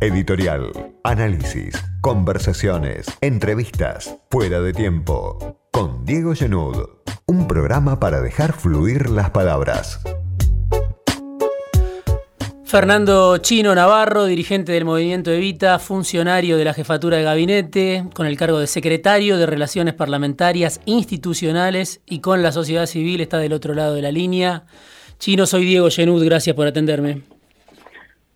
editorial, análisis, conversaciones, entrevistas, fuera de tiempo. Con Diego Genud, un programa para dejar fluir las palabras. Fernando Chino Navarro, dirigente del Movimiento Evita, funcionario de la jefatura de gabinete, con el cargo de secretario de Relaciones Parlamentarias Institucionales y con la sociedad civil, está del otro lado de la línea. Chino, soy Diego Genud, gracias por atenderme.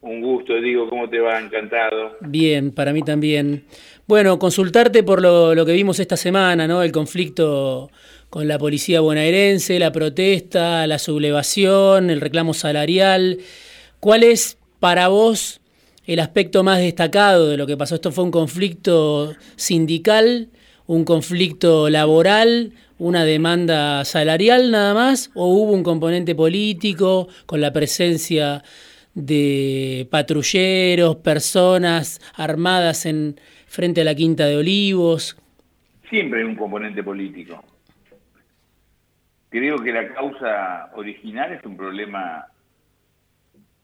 Un gusto, Diego, ¿cómo te va? Encantado. Bien, para mí también. Bueno, consultarte por lo, que vimos esta semana, ¿no? El conflicto con la policía bonaerense, la protesta, la sublevación, el reclamo salarial. ¿Cuál es para vos el aspecto más destacado de lo que pasó? ¿Esto fue un conflicto sindical, un conflicto laboral, una demanda salarial nada más? ¿O hubo un componente político con la presencia de patrulleros, personas armadas en frente a la Quinta de Olivos. Siempre hay un componente político. Creo que la causa original es un problema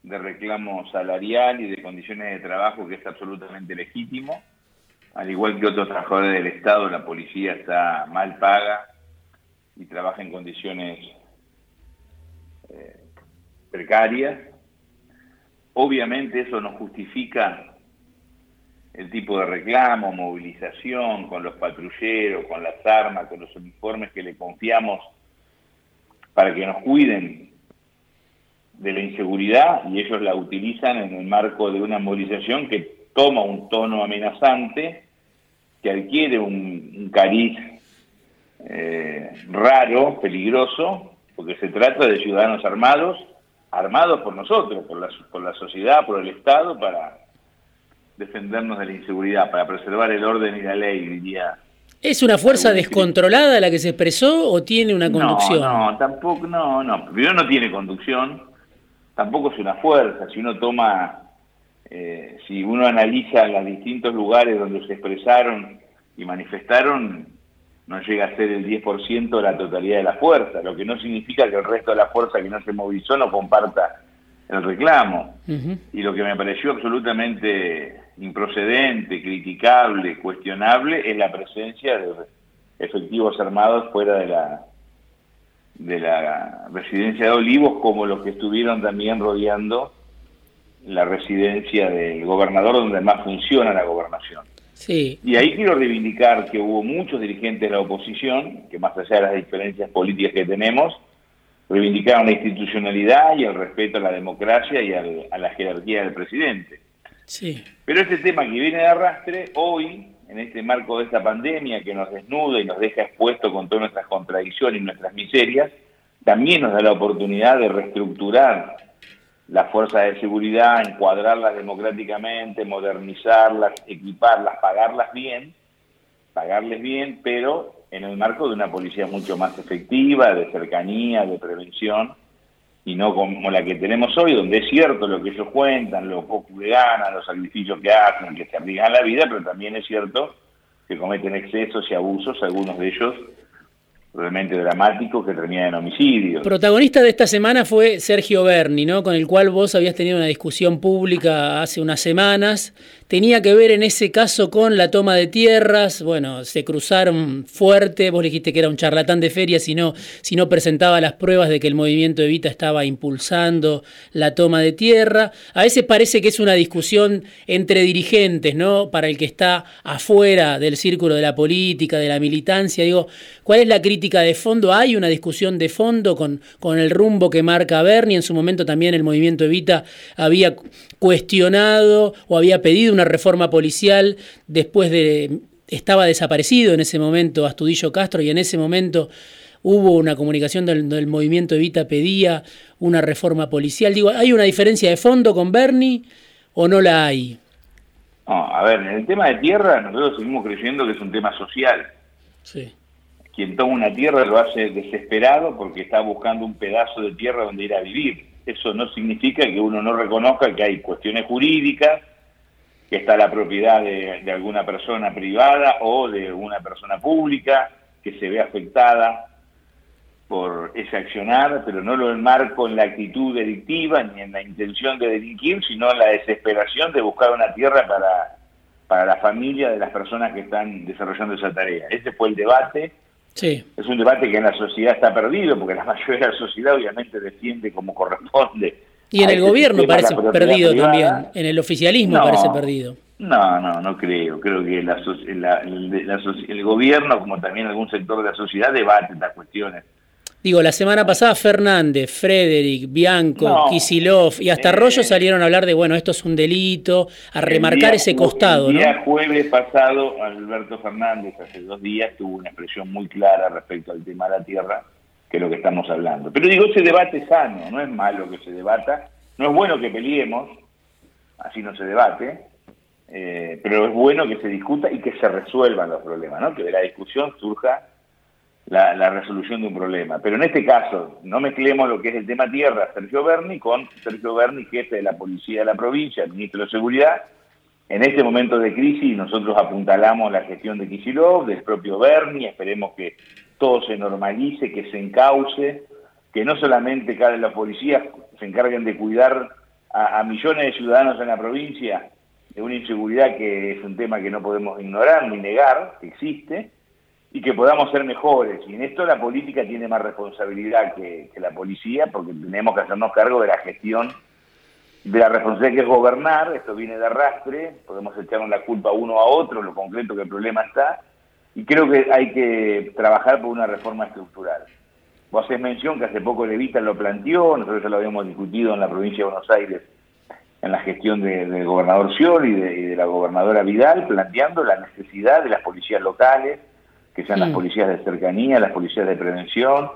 de reclamo salarial y de condiciones de trabajo que es absolutamente legítimo. Al igual que otros trabajadores del Estado, la policía está mal paga y trabaja en condiciones eh, precarias Obviamente eso no justifica el tipo de reclamo, movilización con los patrulleros, con las armas, con los uniformes que le confiamos para que nos cuiden de la inseguridad y ellos la utilizan en el marco de una movilización que toma un tono amenazante, que adquiere un, cariz eh, raro, peligroso, porque se trata de ciudadanos armados armados por nosotros, por la, por la sociedad, por el Estado, para defendernos de la inseguridad, para preservar el orden y la ley, diría. ¿Es una fuerza descontrolada la que se expresó o tiene una conducción? No, no, tampoco, no, no. Primero no tiene conducción, tampoco es una fuerza. Si uno toma, eh, si uno analiza los distintos lugares donde se expresaron y manifestaron, no llega a ser el 10% de la totalidad de la fuerza, lo que no significa que el resto de la fuerza que no se movilizó no comparta el reclamo. Y lo que me pareció absolutamente improcedente, criticable, cuestionable, es la presencia de efectivos armados fuera de la de la residencia de Olivos, como los que estuvieron también rodeando la residencia del gobernador, donde más funciona la gobernación. Y ahí quiero reivindicar que hubo muchos dirigentes de la oposición, que más allá de las diferencias políticas que tenemos, reivindicaron la institucionalidad y el respeto a la democracia y a la jerarquía del presidente. Sí. Pero este tema que viene de arrastre, hoy, en este marco de esta pandemia que nos desnuda y nos deja expuesto con todas nuestras contradicciones y nuestras miserias, también nos da la oportunidad de reestructurar las fuerzas de seguridad, encuadrarlas democráticamente, modernizarlas, equiparlas, pagarlas bien, pagarles bien, pero en el marco de una policía mucho más efectiva, de cercanía, de prevención, y no como la que tenemos hoy, donde es cierto lo que ellos cuentan, lo poco que ganan, los sacrificios que hacen, que se arriesgan la vida, pero también es cierto que cometen excesos y abusos, algunos de ellos realmente dramático que termina en homicidio. Protagonista de esta semana fue Sergio Berni, ¿no? con el cual vos habías tenido una discusión pública hace unas semanas tenía que ver en ese caso con la toma de tierras, bueno, se cruzaron fuerte, vos dijiste que era un charlatán de feria si no, si no presentaba las pruebas de que el movimiento Evita estaba impulsando la toma de tierra. A veces parece que es una discusión entre dirigentes, ¿no? Para el que está afuera del círculo de la política, de la militancia. Digo, ¿cuál es la crítica de fondo? ¿Hay una discusión de fondo con, con el rumbo que marca Bernie? En su momento también el movimiento Evita había cuestionado o había pedido una reforma policial después de... Estaba desaparecido en ese momento Astudillo Castro y en ese momento hubo una comunicación del, movimiento Evita pedía una reforma policial. Digo, ¿hay una diferencia de fondo con Bernie o no la hay? a ver, en el tema de tierra nosotros seguimos creyendo que es un tema social. Sí. Quien toma una tierra lo hace desesperado porque está buscando un pedazo de tierra donde ir a vivir. Eso no significa que uno no reconozca que hay cuestiones jurídicas, que está la propiedad de, alguna persona privada o de una persona pública que se ve afectada por ese accionar, pero no lo enmarco en la actitud delictiva ni en la intención de delinquir, sino en la desesperación de buscar una tierra para, para la familia de las personas que están desarrollando esa tarea. Ese fue el debate. Sí. Es un debate que en la sociedad está perdido, porque la mayoría de la sociedad obviamente defiende como corresponde. Y en el gobierno parece perdido también, en el oficialismo parece perdido. No, no, no creo. Creo que la, el gobierno, como también algún sector de la sociedad, debate estas cuestiones Digo, la semana pasada Fernández, Frederick, Bianco, Kisilov y hasta Arroyo salieron a hablar de, bueno, esto es un delito, a remarcar ese costado, el día jueves pasado, Alberto Fernández, hace dos días, tuvo una expresión muy clara respecto al tema de la tierra, que es lo que estamos hablando. Pero digo, ese debate es sano, no es malo que se debata, no es bueno que peleemos, así no se debate, eh, pero es bueno que se discuta y que se resuelvan los problemas, ¿no? Que de la discusión surja la, resolución de un problema. Pero en este caso, no mezclemos lo que es el tema tierra, Sergio Berni, con Sergio Berni, jefe de la policía de la provincia, ministro de Seguridad. En este momento de crisis nosotros apuntalamos la gestión de Kisilov, del propio Berni, esperemos que todo se normalice, que se encauce, que no solamente cada los policías se encarguen de cuidar a, a millones de ciudadanos en la provincia de una inseguridad que es un tema que no podemos ignorar ni negar, que existe, y que podamos ser mejores. Y en esto la política tiene más responsabilidad que, la policía, porque tenemos que hacernos cargo de la gestión de la responsabilidad que es gobernar, esto viene de arrastre, podemos echarnos la culpa uno a otro, lo concreto que el problema está, y creo que hay que trabajar por una reforma estructural. Vos haces mención que hace poco Levita lo planteó, nosotros ya lo habíamos discutido en la provincia de Buenos Aires en la gestión del gobernador Scioli de, y de la gobernadora Vidal, planteando la necesidad de las policías locales, que sean las policías de cercanía, las policías de prevención,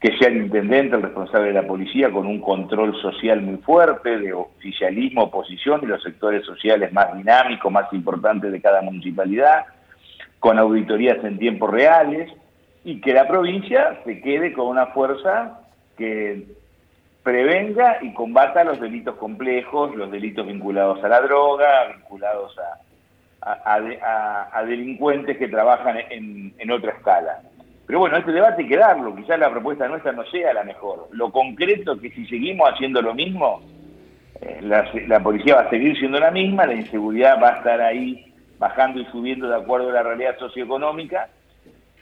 que sea el intendente el responsable de la policía con un control social muy fuerte, de oficialismo, oposición y los sectores sociales más dinámicos, más importantes de cada municipalidad, con auditorías en tiempos reales, y que la provincia se quede con una fuerza que prevenga y combata los delitos complejos, los delitos vinculados a la droga, vinculados a, a, delincuentes que trabajan en, otra escala. Pero bueno, este debate hay que darlo, quizás la propuesta nuestra no sea la mejor. Lo concreto es que si seguimos haciendo lo mismo, eh, la, policía va a seguir siendo la misma, la inseguridad va a estar ahí bajando y subiendo de acuerdo a la realidad socioeconómica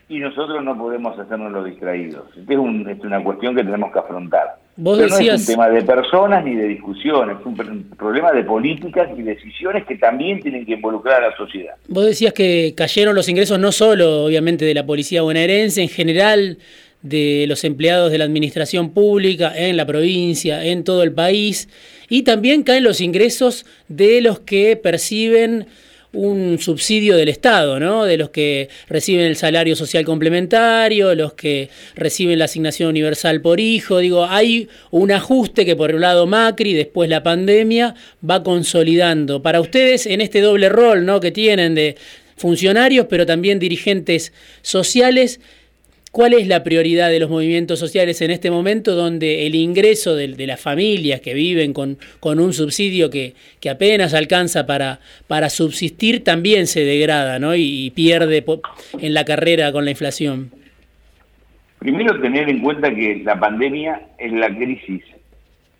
y nosotros no podemos hacernos los distraídos. Esta es, es una cuestión que tenemos que afrontar. ¿Vos no es un tema de personas ni de discusiones, es un problema de políticas y decisiones que también tienen que involucrar a la sociedad. Vos decías que cayeron los ingresos no solo, obviamente, de la policía bonaerense, en general de los empleados de la administración pública en la provincia, en todo el país, y también caen los ingresos de los que perciben un subsidio del Estado, ¿no? De los que reciben el salario social complementario, los que reciben la asignación universal por hijo. Digo, hay un ajuste que por un lado Macri, después la pandemia, va consolidando. Para ustedes, en este doble rol, ¿no? Que tienen de funcionarios, pero también dirigentes sociales, ¿Cuál es la prioridad de los movimientos sociales en este momento donde el ingreso de, las familias que viven con, con un subsidio que, que, apenas alcanza para, para subsistir también se degrada ¿no? y, pierde en la carrera con la inflación? Primero tener en cuenta que la pandemia es la crisis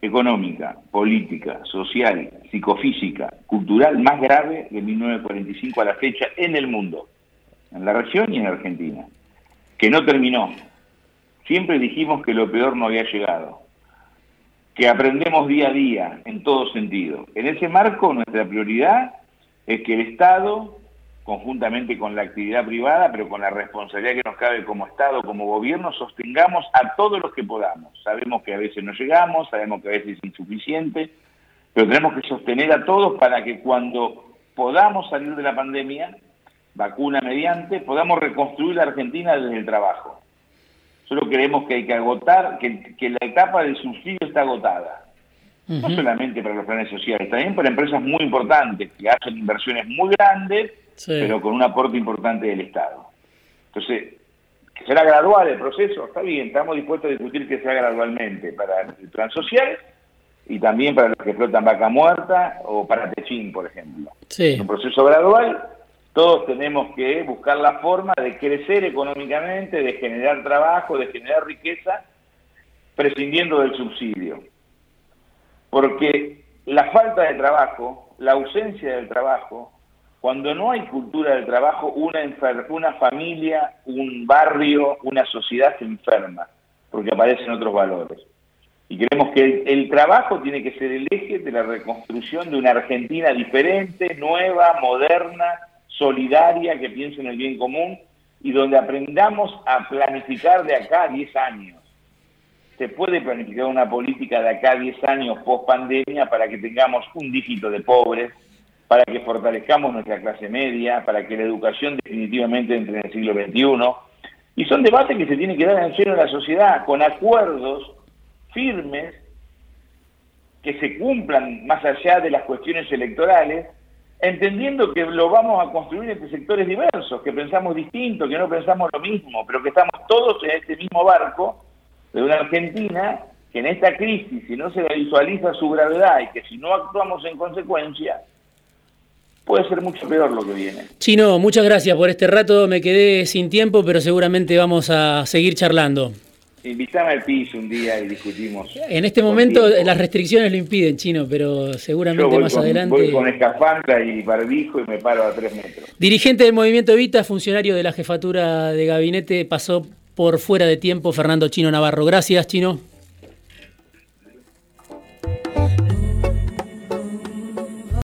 económica, política, social, psicofísica, cultural más grave de 1945 a la fecha en el mundo, en la región y en Argentina que no terminó. Siempre dijimos que lo peor no había llegado, que aprendemos día a día en todo sentido. En ese marco nuestra prioridad es que el Estado, conjuntamente con la actividad privada, pero con la responsabilidad que nos cabe como Estado, como gobierno, sostengamos a todos los que podamos. Sabemos que a veces no llegamos, sabemos que a veces es insuficiente, pero tenemos que sostener a todos para que cuando podamos salir de la pandemia, vacuna mediante, podamos reconstruir la Argentina desde el trabajo. Solo creemos que hay que agotar, que, la etapa del subsidio está agotada. No solamente para los planes sociales, también para empresas muy importantes que hacen inversiones muy grandes, pero con un aporte importante del Estado. Entonces, que será gradual el proceso, está bien, estamos dispuestos a discutir que sea gradualmente para el plan social y también para los que flotan vaca muerta o para Techín, por ejemplo. Un proceso gradual Todos tenemos que buscar la forma de crecer económicamente, de generar trabajo, de generar riqueza, prescindiendo del subsidio. Porque la falta de trabajo, la ausencia del trabajo, cuando no hay cultura del trabajo, una, una familia, un barrio, una sociedad se enferma, porque aparecen otros valores. Y creemos que el, trabajo tiene que ser el eje de la reconstrucción de una Argentina diferente, nueva, moderna, solidaria, que piense en el bien común y donde aprendamos a planificar de acá a 10 años. Se puede planificar una política de acá a 10 años post pandemia para que tengamos un dígito de pobres, para que fortalezcamos nuestra clase media, para que la educación definitivamente entre en el siglo XXI. Y son debates que se tienen que dar en serio en la sociedad, con acuerdos firmes que se cumplan más allá de las cuestiones electorales, entendiendo que lo vamos a construir entre sectores diversos, que pensamos distinto, que no pensamos lo mismo, pero que estamos todos en este mismo barco de una Argentina que en esta crisis, si no se visualiza su gravedad y que si no actuamos en consecuencia, puede ser mucho peor lo que viene. Chino, muchas gracias por este rato, me quedé sin tiempo, pero seguramente vamos a seguir charlando. Invítame al piso un día y discutimos. En este momento las restricciones lo impiden, Chino, pero seguramente más adelante... Voy con escafandra y barbijo y me paro a tres metros. Dirigente del Movimiento Evita, funcionario de la jefatura de gabinete, pasó por fuera de tiempo Fernando Chino Navarro. Gracias, Chino.